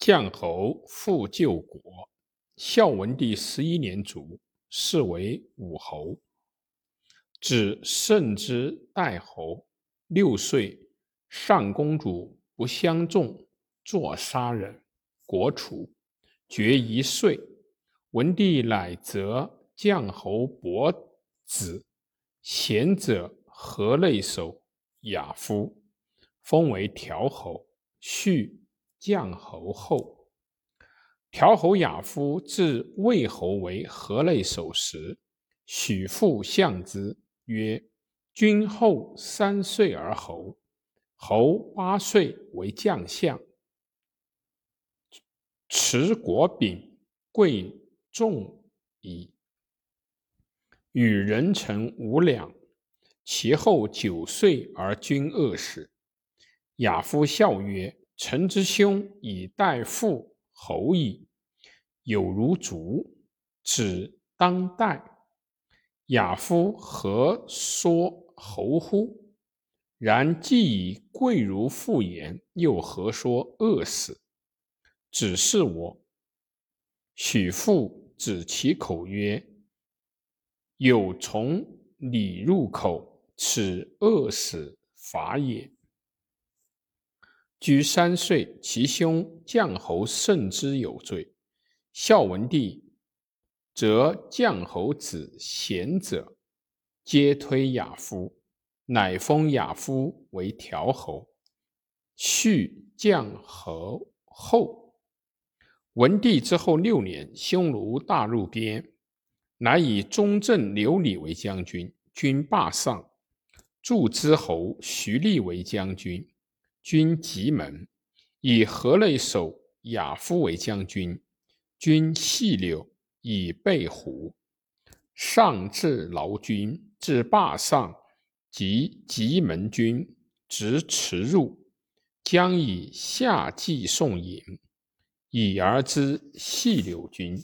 将侯复救国。孝文帝十一年卒，是为武侯。子慎之代侯。六岁，上公主不相中，作杀人，国除。爵一岁，文帝乃择将侯伯子，贤者河内守亚夫，封为条侯，续将侯后。条侯亚夫自魏侯为河内守时，许父相之曰：“君后三岁而侯，侯八岁为将相，持国柄，贵重矣。与人臣无两。其后九岁而君恶死。亚夫笑曰：‘臣之兄以代父。’”侯矣，有如竹，子当代。亚夫何说侯乎？然既以贵如父言，又何说饿死？子是我。许父指其口曰：“有从礼入口，此饿死法也。”居三岁，其兄将侯甚之有罪。孝文帝则将侯子贤者，皆推亚夫，乃封亚夫为条侯，续将侯后。文帝之后六年，匈奴大入边，乃以中正刘礼为将军，军霸上，助之侯徐厉为将军。军棘门，以河内守亚夫为将军，军细柳，以备虎。上至劳军，至霸上，及棘门军，直驰入，将以下计送引，以而知细柳军。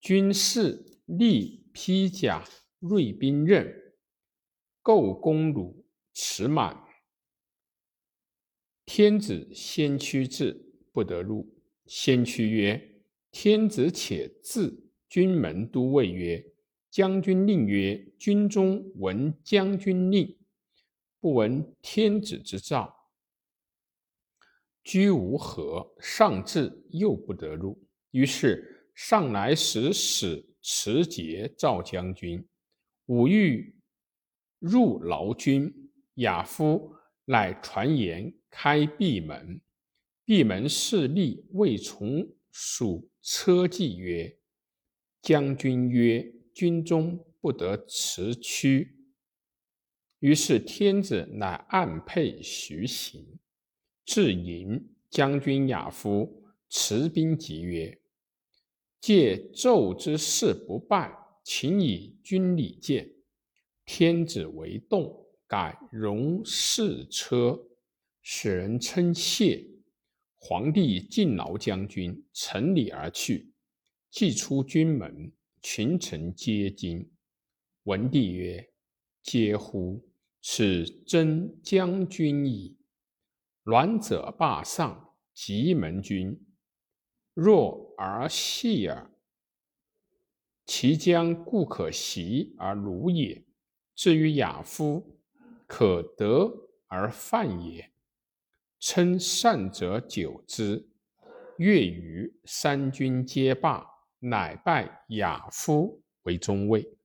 军士立披甲，锐兵刃，构弓弩，持满。天子先驱至，不得入。先驱曰：“天子且至。”军门都尉曰：“将军令曰：军中闻将军令，不闻天子之诏，居无何。上至，又不得入。于是上来使使持节召将军。吾欲入劳军，亚夫乃传言。”开闭门，闭门势力未从属车骑曰：“将军曰：军中不得辞驱。”于是天子乃按配徐行，至营将军亚夫持兵急曰：“借纣之事不败，请以军礼见。”天子为动，改容士车。使人称谢，皇帝敬劳将军，乘礼而去。既出军门，群臣皆惊。文帝曰：“嗟乎！此真将军矣。卵者霸上，棘门军，弱而细耳。其将固可袭而虏也。至于亚夫，可得而犯也。”称善者久之，月余三军皆罢，乃拜亚夫为中尉。